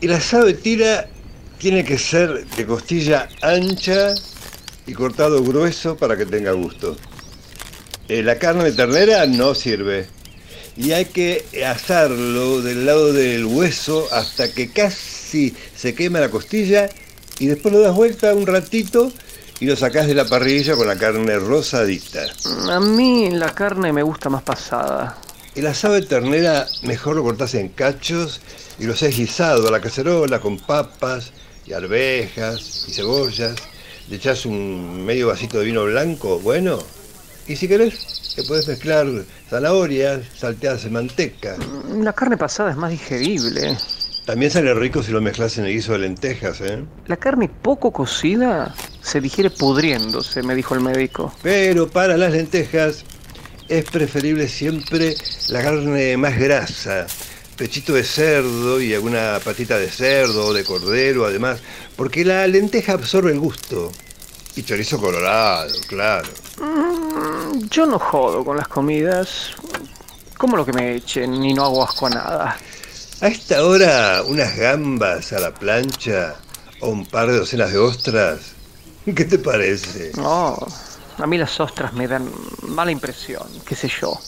El asado de tira tiene que ser de costilla ancha y cortado grueso para que tenga gusto. Eh, la carne de ternera no sirve. Y hay que asarlo del lado del hueso hasta que casi se quema la costilla y después lo das vuelta un ratito y lo sacás de la parrilla con la carne rosadita. A mí la carne me gusta más pasada. El asado de ternera mejor lo cortás en cachos y lo haces guisado a la cacerola con papas y arvejas y cebollas. Le echás un medio vasito de vino blanco, bueno. Y si querés, le puedes mezclar zanahorias salteadas en manteca. La carne pasada es más digerible. También sale rico si lo mezclas en el guiso de lentejas, ¿eh? La carne poco cocida se digiere pudriéndose, me dijo el médico. Pero para las lentejas es preferible siempre la carne más grasa, pechito de cerdo y alguna patita de cerdo o de cordero además, porque la lenteja absorbe el gusto. Y chorizo colorado, claro. Mm, yo no jodo con las comidas. Como lo que me echen y no hago asco a nada. A esta hora, unas gambas a la plancha o un par de docenas de ostras. ¿Qué te parece? No, a mí las ostras me dan mala impresión, qué sé yo.